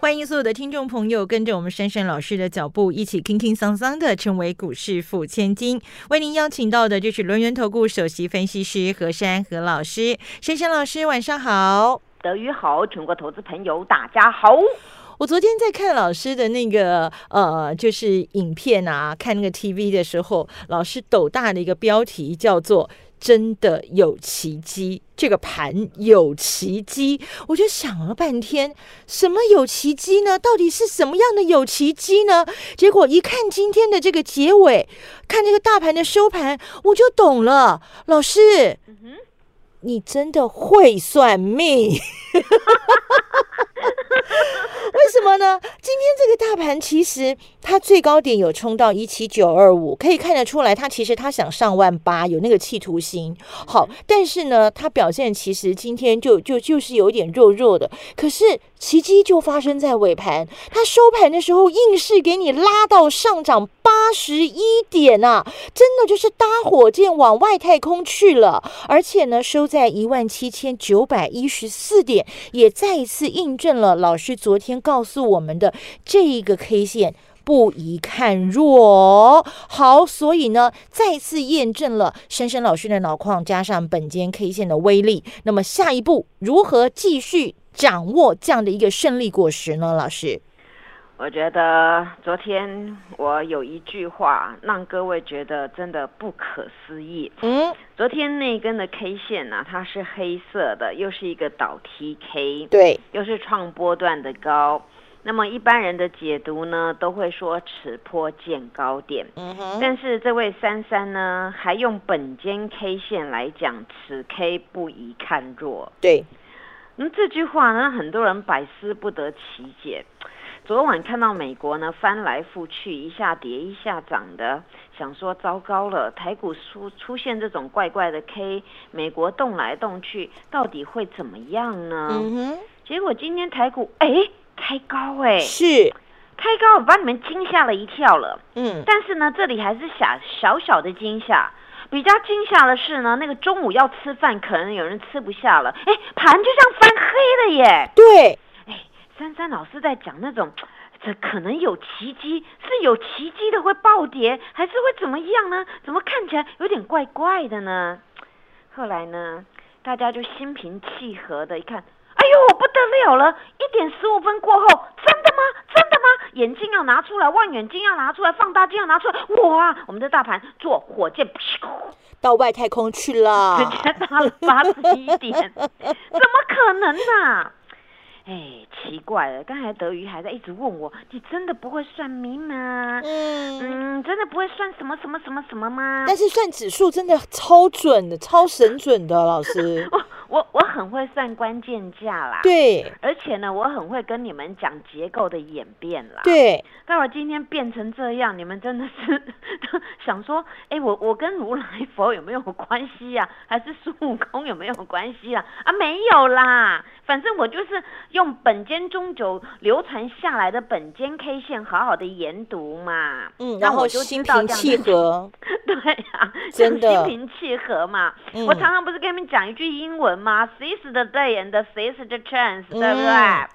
欢迎所有的听众朋友跟着我们珊珊老师的脚步，一起轻轻桑桑的成为股市富千金。为您邀请到的就是轮源投顾首席分析师何珊何老师，珊珊老师晚上好，德语好，全国投资朋友大家好。我昨天在看老师的那个呃，就是影片啊，看那个 TV 的时候，老师斗大的一个标题叫做。真的有奇迹，这个盘有奇迹，我就想了半天，什么有奇迹呢？到底是什么样的有奇迹呢？结果一看今天的这个结尾，看这个大盘的收盘，我就懂了。老师，你真的会算命？为什么呢？今天这个大盘其实它最高点有冲到一七九二五，可以看得出来，它其实它想上万八，有那个企图心。好，但是呢，它表现其实今天就就就是有点弱弱的。可是奇迹就发生在尾盘，它收盘的时候硬是给你拉到上涨八十一点啊！真的就是搭火箭往外太空去了，而且呢，收在一万七千九百一十四点，也再一次印证了老师昨天。告诉我们的这一个 K 线不宜看弱，好，所以呢，再次验证了深深老师的脑矿加上本间 K 线的威力。那么下一步如何继续掌握这样的一个胜利果实呢？老师，我觉得昨天我有一句话让各位觉得真的不可思议。嗯，昨天那根的 K 线呢，它是黑色的，又是一个倒 TK，对，又是创波段的高。那么一般人的解读呢，都会说此坡见高点。嗯哼。但是这位珊珊呢，还用本间 K 线来讲，此 K 不宜看弱。对。那这句话呢，很多人百思不得其解。昨晚看到美国呢翻来覆去，一下跌一下涨的，想说糟糕了，台股出出现这种怪怪的 K，美国动来动去，到底会怎么样呢？嗯哼。结果今天台股哎。开高哎，是开高，我把你们惊吓了一跳了。嗯，但是呢，这里还是小小小的惊吓。比较惊吓的是呢，那个中午要吃饭，可能有人吃不下了。哎，盘就像翻黑了耶。对，哎，珊珊老师在讲那种，这可能有奇迹，是有奇迹的会暴跌，还是会怎么样呢？怎么看起来有点怪怪的呢？后来呢，大家就心平气和的一看。哎呦，不得了了！一点十五分过后，真的吗？真的吗？眼镜要拿出来，望远镜要拿出来，放大镜要拿出来。哇，我们的大盘坐火箭，到外太空去了，直接到了八十一点，怎么可能呢？哎，奇怪了，刚才德瑜还在一直问我，你真的不会算命吗？嗯嗯，真的不会算什么什么什么什么吗？但是算指数真的超准的，超神准的，老师。我我我很会算关键价啦，对，而且呢，我很会跟你们讲结构的演变啦，对。到了今天变成这样，你们真的是 想说，哎，我我跟如来佛有没有关系呀？还是孙悟空有没有关系啊？啊，没有啦，反正我就是用本间中轴流传下来的本间 K 线，好好的研读嘛，嗯，然后心平气和，对呀，真的心平气和嘛。我常常不是跟你们讲一句英文。吗？Seize the day and seize the chance，对不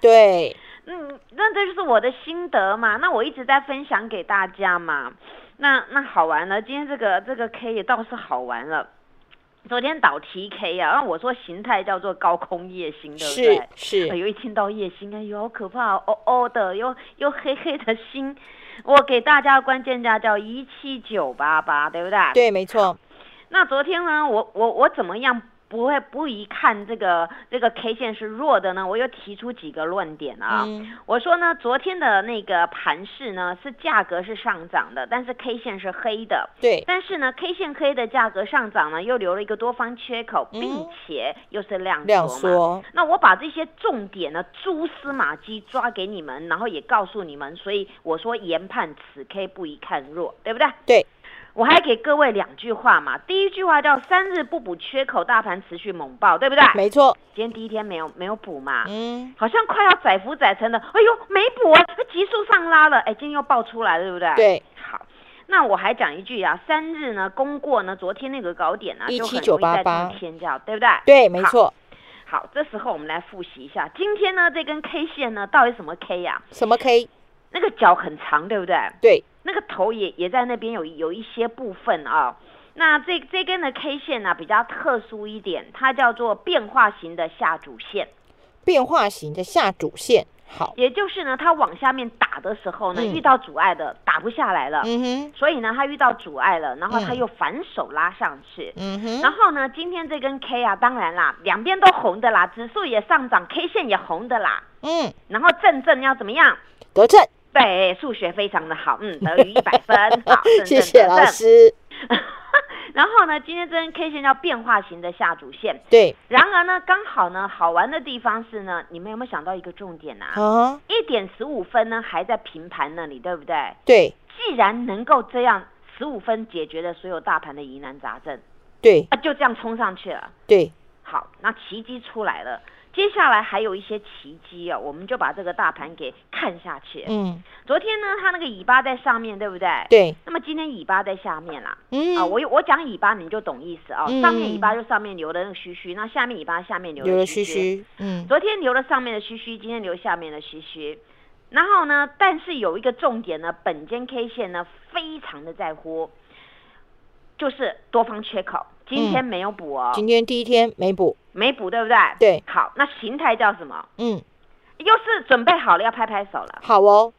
对？对，嗯，那这就是我的心得嘛。那我一直在分享给大家嘛。那那好玩了，今天这个这个 K 也倒是好玩了。昨天导 TK 啊，然后我说形态叫做高空夜星，对不对？是是。有一听到夜星，哎呦，好可怕哦哦的，又又黑黑的星。我给大家关键价叫一七九八八，对不对？对，没错。那昨天呢，我我我怎么样？不会不一看这个这个 K 线是弱的呢，我又提出几个论点啊。我说呢，昨天的那个盘势呢是价格是上涨的，但是 K 线是黑的。对。但是呢，K 线黑的价格上涨呢，又留了一个多方缺口，并且又是量量缩。那我把这些重点呢蛛丝马迹抓给你们，然后也告诉你们，所以我说研判此 K 不宜看弱，对不对？对。我还给各位两句话嘛。第一句话叫三日不补缺口，大盘持续猛爆，对不对？没错，今天第一天没有没有补嘛，嗯，好像快要载浮载沉的，哎呦没补啊，急速上拉了，哎，今天又爆出来了，对不对？。对，好，那我还讲一句啊，三日呢攻过呢昨天那个高点呢、就很容易再17988创天价，对不对？对，没错。好，这时候我们来复习一下，今天呢这根 K 线呢到底什么 K 呀、什么 K？那个脚很长，对不对？对，那个头也也在那边有有一些部分啊、那这这根的 K 线呢、比较特殊一点，它叫做变化型的下主线，变化型的下主线。好，也就是呢它往下面打的时候呢，嗯。遇到阻碍的打不下来了，嗯哼，所以呢它遇到阻碍了，然后它嗯。又反手拉上去。嗯哼，然后呢，今天这根 K 啊，当然啦，两边都红的啦，指数也上涨，K 线也红的啦。嗯，然后正正要怎么样？得正，对，数学非常的好，嗯，得于一百分，好，正谢谢老。师。然后呢，今天这根 K 线叫变化型的下主线。对然而呢，刚好呢，好玩的地方是呢，你们有没有想到一个重点啊？啊，一点十五分呢，还在平盘那里，对不对？对既然能够这样十五分解决了所有大盘的疑难杂症，对啊，就这样冲上去了。对，好，那奇迹出来了。接下来还有一些奇迹哦，我们就把这个大盘给看下去。嗯，昨天呢，它那个尾巴在上面，对不对？。对，那么今天尾巴在下面啦。嗯，啊，我我讲尾巴，你就懂意思哦。嗯上面尾巴就上面留的那个须须，那下面尾巴下面留的须须。须，嗯，昨天留了上面的须须，今天留下面的须须。然后呢，但是有一个重点呢，本间 K 线呢非常的在乎，就是多方缺口，今天没有补哦，今天第一天没补，没补，对不对？对好，那形态叫什么？嗯，又是准备好了要拍拍手了。好哦，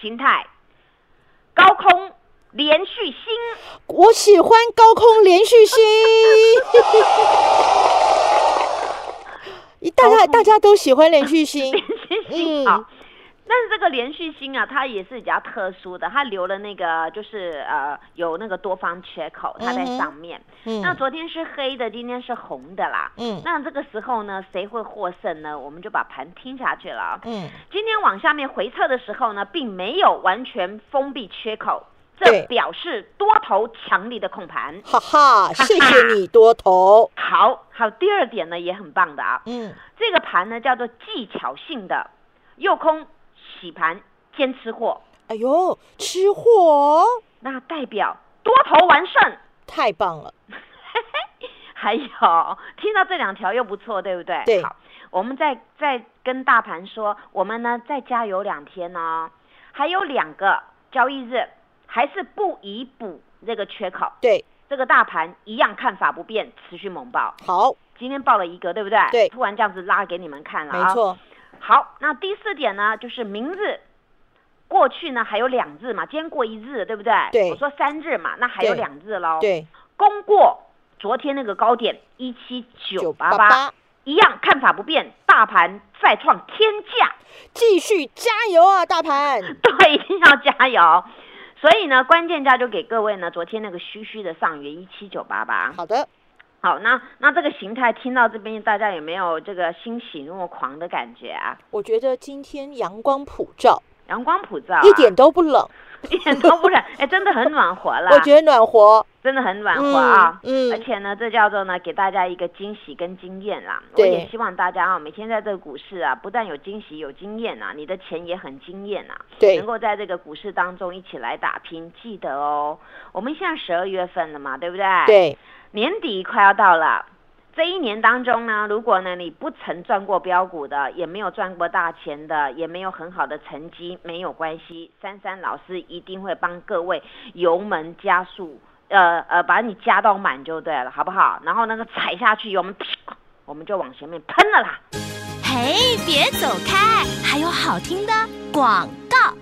形态高空连续星，我喜欢高空连续星。大家大家都喜欢连续星，连续星嗯好。但是这个连续性啊，它也是比较特殊的，它留了那个就是呃有那个多方缺口，它在上面。嗯那嗯昨天是黑的，今天是红的啦。嗯那这个时候呢，谁会获胜呢？我们就把盘听下去了。嗯，今天往下面回撤的时候呢，并没有完全封闭缺口，这表示多头强力的控盘。哈哈，谢谢你多头，好，好，第二点呢也很棒的啊，嗯，这个盘呢叫做技巧性的诱空洗盘兼吃货，哎呦，吃货那代表多头完胜。太棒了，还有听到这两条又不错，对不对？对好，我们再再跟大盘说，我们呢再加油两天哦，还有两个交易日，还是不宜补这个缺口。对，这个大盘一样看法不变，持续猛爆。好，今天爆了一个，对不对？对突然这样子拉给你们看了啊。没错，好，那第四点呢，就是明日。过去呢还有两日嘛，今天过一日，对不对？对我说三日嘛，那还有两日喽。。对，攻过昨天那个高点一七九八八，八，一样看法不变，大盘再创天价，继续加油啊，大盘，对，一定要加油。所以呢，关键价就给各位呢，昨天那个虚虚的上缘一七九八八。好的，好，那那这个形态听到这边，大家有没有这个欣喜若狂的感觉啊？我觉得今天阳光普照，阳光普照、啊，一点都不冷，一点都不冷，哎，真的很暖和啦。我觉得暖和，真的很暖和啊。嗯嗯而且呢，这叫做呢给大家一个惊喜跟经验啦。我也希望大家啊，每天在这个股市啊，不但有惊喜有经验啊，你的钱也很惊艳啊。对能够在这个股市当中一起来打拼，记得哦。我们现在十二月份了嘛，对不对？。对，年底快要到了。这一年当中呢，如果呢你不曾赚过标股的，也没有赚过大钱的，也没有很好的成绩，没有关系，珊珊老师一定会帮各位油门加速，呃呃，把你加到满就对了，好不好？然后那个踩下去，油门我们就往前面喷了啦。嘿，别走开，还有好听的广告。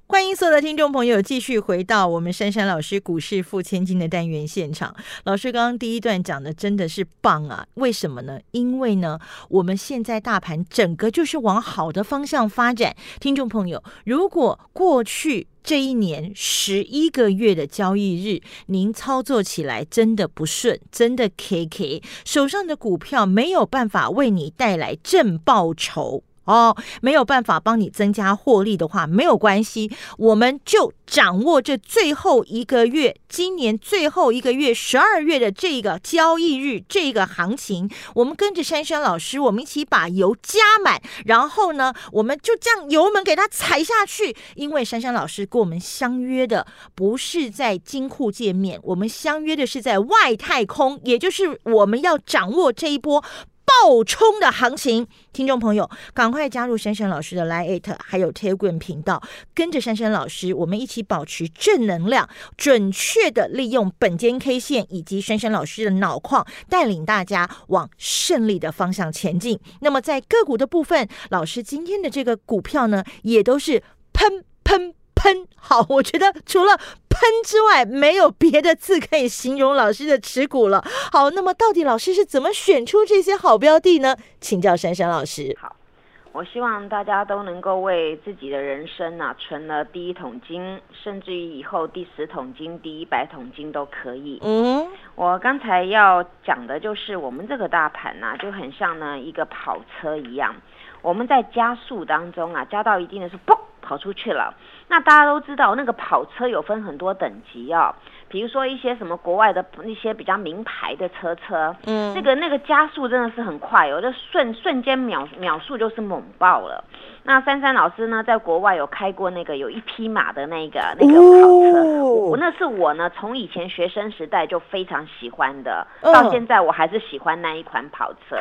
欢迎所有的听众朋友继续回到我们珊珊老师股市付千金的单元现场。老师刚刚第一段讲的真的是棒啊！为什么呢？因为呢，我们现在大盘整个就是往好的方向发展。听众朋友，如果过去这一年十一个月的交易日，您操作起来真的不顺，真的 K K，手上的股票没有办法为你带来正报酬。哦，没有办法帮你增加获利的话，没有关系，我们就掌握这最后一个月，今年最后一个月十二月的这个交易日，这个行情，我们跟着珊珊老师，我们一起把油加满，然后呢，我们就这样油门给它踩下去。因为珊珊老师跟我们相约的不是在金库界面，我们相约的是在外太空，也就是我们要掌握这一波。爆冲的行情，听众朋友，赶快加入珊珊老师的 Line 还有 Telegram 频道，跟着珊珊老师，我们一起保持正能量，准确的利用本间 K 线以及珊珊老师的脑矿，带领大家往胜利的方向前进。那么在个股的部分，老师今天的这个股票呢，也都是喷喷。喷好，我觉得除了喷之外，没有别的字可以形容老师的持股了。好，那么到底老师是怎么选出这些好标的呢？请教珊珊老师。好，我希望大家都能够为自己的人生啊存了第一桶金，甚至于以后第十桶金、第一百桶金都可以。嗯，我刚才要讲的就是我们这个大盘呐，就很像呢一个跑车一样，我们在加速当中啊，加到一定的时候，嘣。跑出去了，那大家都知道，那个跑车有分很多等级哦，比如说一些什么国外的那些比较名牌的车车，嗯，那个那个加速真的是很快，有的瞬瞬间秒秒速就是猛爆了。那珊珊老师呢，在国外有开过那个有一匹马的那个那个跑车，我那是我呢从以前学生时代就非常喜欢的，到现在我还是喜欢那一款跑车，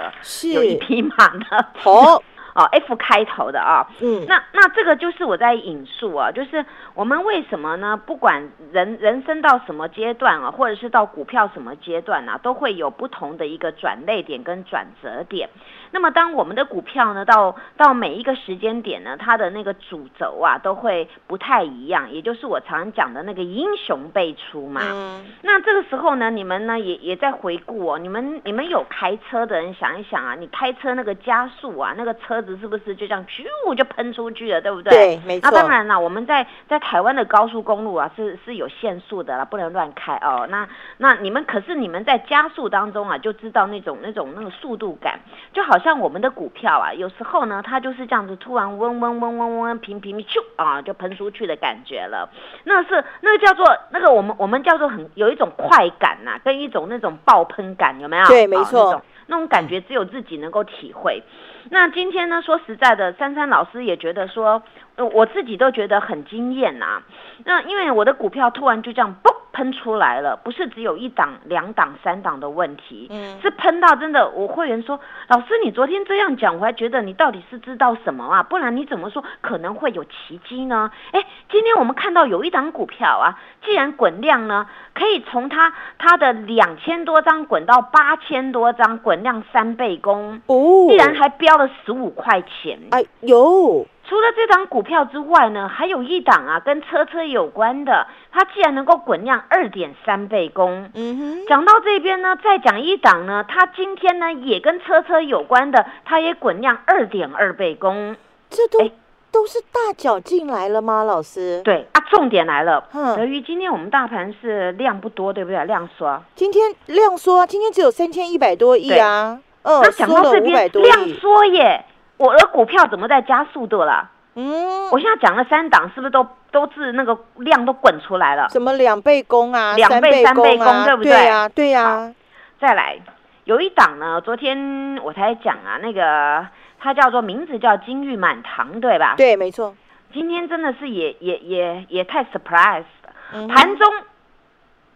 有一匹马的。好。哦，F 开头的啊，嗯，那那这个就是我在引述啊，就是我们为什么呢？不管人人生到什么阶段啊，或者是到股票什么阶段啊，都会有不同的一个转类点跟转折点。那么，当我们的股票呢，到到每一个时间点呢，它的那个主轴啊，都会不太一样，也就是我常讲的那个英雄辈出嘛。嗯。那这个时候呢，你们呢也也在回顾哦，你们你们有开车的人想一想啊，你开车那个加速啊，那个车子是不是就这样咻就喷出去了，对不对？对，没错。那当然了，我们在在台湾的高速公路啊，是是有限速的了，不能乱开哦。那那你们可是你们在加速当中啊，就知道那种那种那个速度感，就好。像我们的股票啊，有时候呢，它就是这样子，突然嗡嗡嗡嗡嗡，平平咻啊，就喷出去的感觉了。那是那个叫做那个我们我们叫做很有一种快感呐，跟一种那种爆喷感，有没有？对，没错，那种感觉只有自己能够体会。那今天那，说实在的，珊珊老师也觉得说，我自己都觉得很惊艳呐。那因为我的股票突然就这样嘣。喷出来了，不是只有一档、两档、三档的问题，嗯，是喷到真的。我会员说，老师，你昨天这样讲，我还觉得你到底是知道什么啊？不然你怎么说可能会有奇迹呢？哎，今天我们看到有一档股票啊，既然滚量呢，可以从它它的两千多张滚到八千多张，滚量三倍功哦，既然还飙了十五块钱，哎呦。除了这档股票之外呢，还有一档啊，跟车车有关的。它既然能够滚量二点三倍功，嗯哼。讲到这边呢，再讲一档呢，它今天呢也跟车车有关的，它也滚量二点二倍功。这都都是大脚进来了吗，老师？对啊，重点来了。嗯。由于今天我们大盘是量不多，对不对？量缩。今天量缩，今天只有三千一百多亿啊。嗯。那讲到这边量缩耶。我的股票怎么在加速度了？嗯，我现在讲了三档，是不是都都是那个量都滚出来了？什么两倍攻啊，两倍三倍功，对不对？对呀，对呀。再来，有一档呢，昨天我才讲啊，那个它叫做名字叫金玉满堂，对吧？对，没错。今天真的是也也也也太 surprise 了，盘中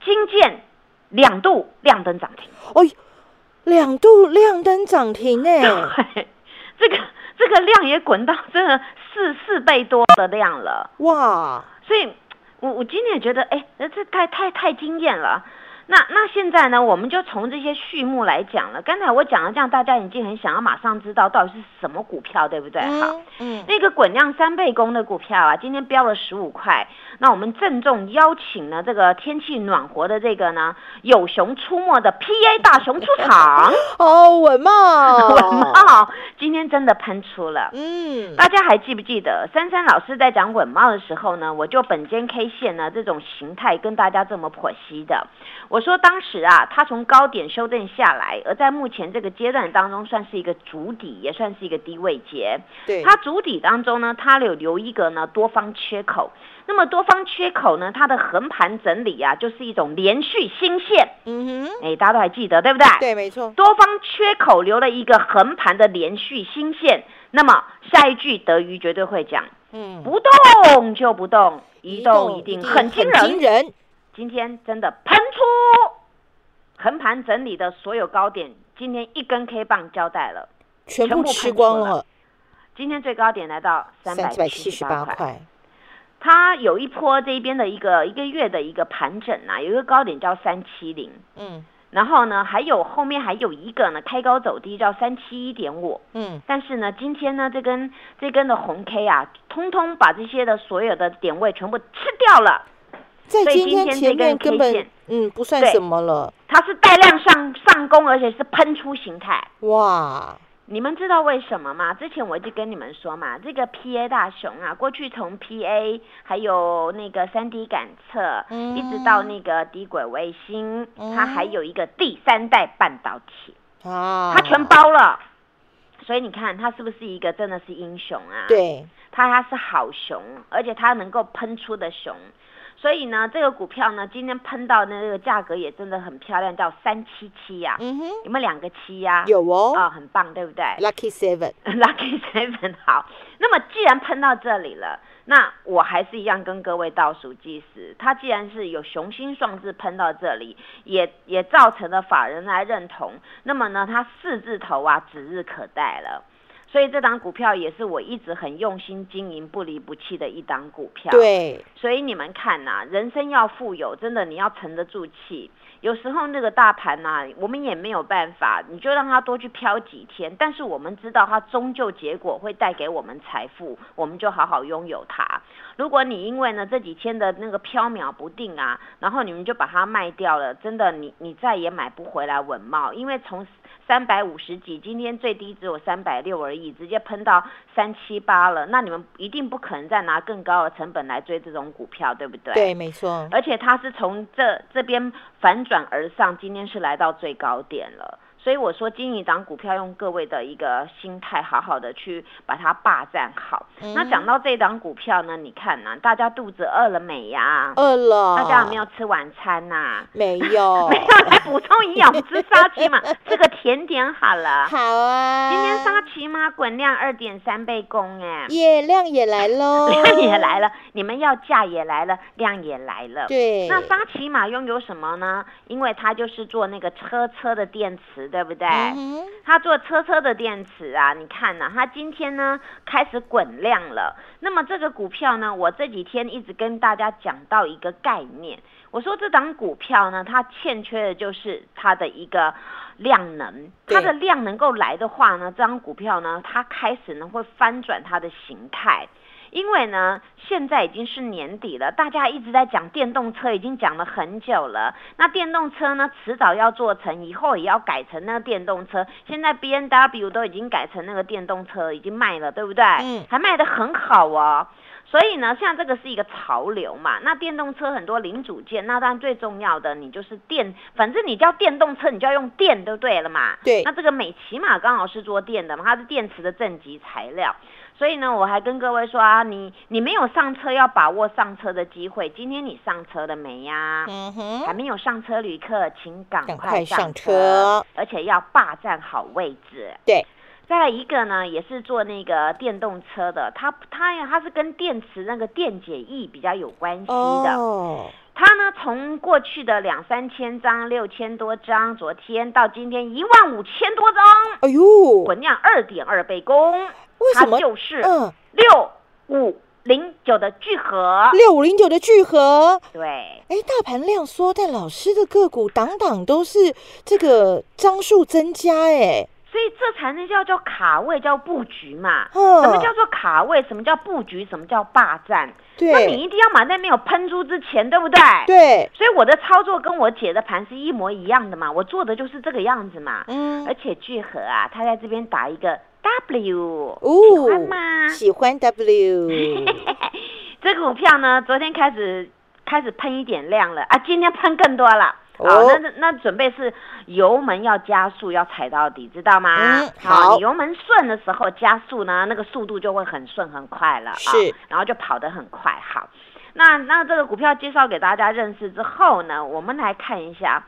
金剑两度亮灯涨停，哦，两度亮灯涨停哎。这个这个量也滚到真的四四倍多的量了。哇，所以我我今天也觉得，哎，这太太太惊艳了。那那现在呢，我们就从这些序幕来讲了。刚才我讲了这样，大家已经很想要马上知道到底是什么股票，对不对？好，嗯，那个滚量三倍工的股票啊，今天飙了十五块。那我们郑重邀请呢这个天气暖和的这个呢，有熊出没的 PA 大熊出场。哦，稳 茂，稳茂今天真的喷出了。嗯，大家还记不记得珊珊老师在讲稳茂的时候呢？我就本间 K 线呢这种形态跟大家这么剖析的。我说当时啊，它从高点修正下来，而在目前这个阶段当中，算是一个主底，也算是一个低位节。对，它主底当中呢，它有留一个呢多方缺口。那么多方缺口呢，它的横盘整理啊，就是一种连续新线。嗯哼，哎，大家都还记得对不对？对，没错。多方缺口留了一个横盘的连续新线。那么下一句德瑜绝对会讲，嗯，不动就不动，一动一定很惊人。人，今天真的喷出横盘整理的所有高点，今天一根 K 棒交代了，全部吃光了。今天最高点来到三百七十八块，它有一波这边的一个一个月的一个盘整啊，有一个高点叫三七零，嗯，然后呢，还有后面还有一个呢，开高走低叫三七一点五，嗯，但是呢，今天呢，这根这根的红 K 啊，通通把这些的所有的点位全部吃掉了。在今天前面根本嗯不算什么了，它是带量上上攻，而且是喷出形态。哇！你们知道为什么吗？之前我就跟你们说嘛，这个 PA 大熊啊，过去从 PA 还有那个三 D 感测，嗯一直到那个低轨卫星，它还有一个第三代半导体，啊，它全包了。所以你看，它是不是一个真的是英雄啊？，对，它它是好熊，而且它能够喷出的熊。所以呢，这个股票呢，今天喷到那个价格也真的很漂亮，叫三七七呀。嗯哼，有没有两个七呀？有哦啊、很棒，对不对？，Lucky Seven，Lucky Seven 好，那么既然喷到这里了，那我还是一样跟各位倒数计时。它既然是有雄心壮志喷到这里，也也造成了法人来认同，那么呢，它四字头啊指日可待了。所以这档股票也是我一直很用心经营、不离不弃的一档股票。对，所以你们看呐、人生要富有，真的你要沉得住气。有时候那个大盘呐、我们也没有办法，你就让它多去飘几天。但是我们知道它终究结果会带给我们财富，我们就好好拥有它。如果你因为呢这几天的那个飘渺不定啊，然后你们就把它卖掉了，真的你你再也买不回来稳茂，因为从三百五十几，今天最低只有三百六而已，直接喷到三七八了，那你们一定不可能再拿更高的成本来追这种股票，对不对？对，没错，而且它是从这这边反转而上，今天是来到最高点了。所以我说，经营一档股票，用各位的一个心态，好好的去把它霸占好。嗯那讲到这档股票呢，你看呐、大家肚子饿了没呀？饿了，大家有没有吃晚餐呐、没有，没有来补充营养，吃沙琪玛，吃个甜点好了。好啊，今天沙琪玛滚量二点三倍工哎，也量也来喽，量也来了，你们要价也来了，量也来了。对，那沙琪玛拥有什么呢？因为它就是做那个车车的电池，对不对？嗯它做车车的电池啊，你看呐、它今天呢开始滚量了。那么这个股票呢，我这几天一直跟大家讲到一个概念，我说这档股票呢，它欠缺的就是它的一个量能，它的量能够来的话呢，这张股票呢，它开始呢会翻转它的形态。因为呢，现在已经是年底了，大家一直在讲电动车，已经讲了很久了。那电动车呢，迟早要做成，以后也要改成那个电动车。现在 B N W 都已经改成那个电动车，已经卖了，对不对？嗯还卖得很好哦。所以呢，像这个是一个潮流嘛。那电动车很多零组件，那当然最重要的，你就是电，反正你叫电动车，你就要用电，就对了嘛。对那这个美骑马刚好是做电的嘛，它是电池的正极材料。所以呢，我还跟各位说啊，你你没有上车，要把握上车的机会。今天你上车了没呀？嗯哼，还没有上车旅客，请赶赶快快上车，车而且要霸占好位置。对，再来一个呢，也是做那个电动车的，它它呀，它是跟电池那个电解液比较有关系的。哦，它呢从过去的两三千张、六千多张，昨天到今天一万五千多张，哎呦，滚量二点二倍攻，为什么它就是嗯，六五零九的聚合。六五零九的聚合，对，哎，大盘量缩，但老师的个股档档都是这个张数增加，哎，所以这才能叫叫卡位，叫布局嘛。嗯什么叫做卡位？什么叫布局？什么叫霸占？那你一定要买在没有喷出之前，对不对？。对，所以我的操作跟我姐的盘是一模一样的嘛，我做的就是这个样子嘛。嗯而，且聚合啊，它在这边打一个 W，、哦喜欢吗？喜欢 W，这个股票呢，昨天开始开始喷一点量了啊，今天喷更多了。哦好，那那那准备是油门要加速，要踩到底，知道吗？嗯好你油门顺的时候加速呢，那个速度就会很顺很快了啊，是然后就跑得很快。好，那那这个股票介绍给大家认识之后呢，我们来看一下。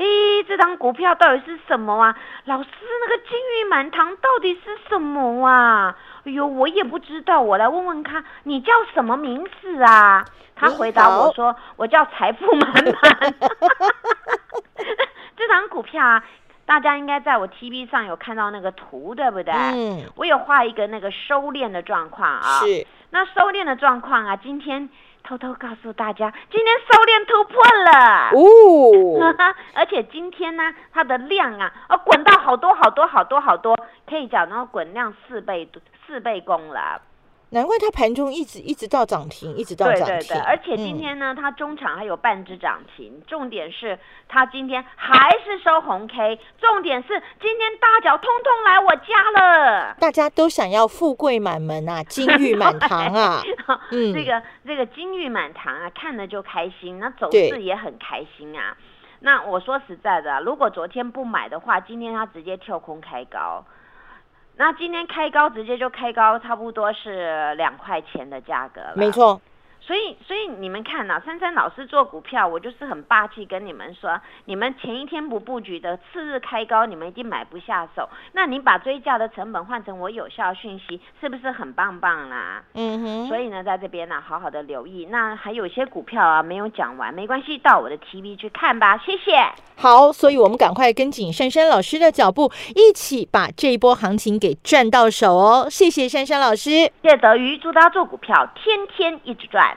诶，这张股票到底是什么啊？老师，那个金玉满堂到底是什么啊？哎呦，我也不知道，我来问问看，你叫什么名字啊？他回答我说，我叫财富满满。这张股票啊，大家应该在我 TV 上有看到那个图，对不对？嗯，我有画一个那个收敛的状况啊。是，那收敛的状况啊，今天偷偷告诉大家，今天收敛突破了。哦，而且今天呢，它的量啊，哦，滚到好多好多好多好多，可以讲到滚量四倍四倍功了。难怪它盘中一直一直到涨停，一直到涨停，对对对，而且今嗯天呢，它中场还有半只涨停，重点是它今天还是收红 K，重点是今天大脚通通来我家了。大家都想要富贵满门啊，金玉满 堂啊，嗯 这个这个金玉满堂啊，看了就开心，那走对势也很开心啊。那我说实在的啊，如果昨天不买的话，今天它直接跳空开高。那今天开高直接就开高，差不多是两块钱的价格了。没。错，所以，所以你们看呐、珊珊老师做股票，我就是很霸气跟你们说，你们前一天不布局的，次日开高，你们一定买不下手。那你把追价的成本换成我有效讯息，是不是很棒棒啦？嗯哼，所以呢，在这边呢，好好的留意。那还有一些股票啊，没有讲完，没关系，到我的 TV 去看吧。谢谢。好，所以我们赶快跟紧珊珊老师的脚步，一起把这一波行情给赚到手哦！谢谢珊珊老师。谢谢德瑜，祝大家做股票天天一直赚。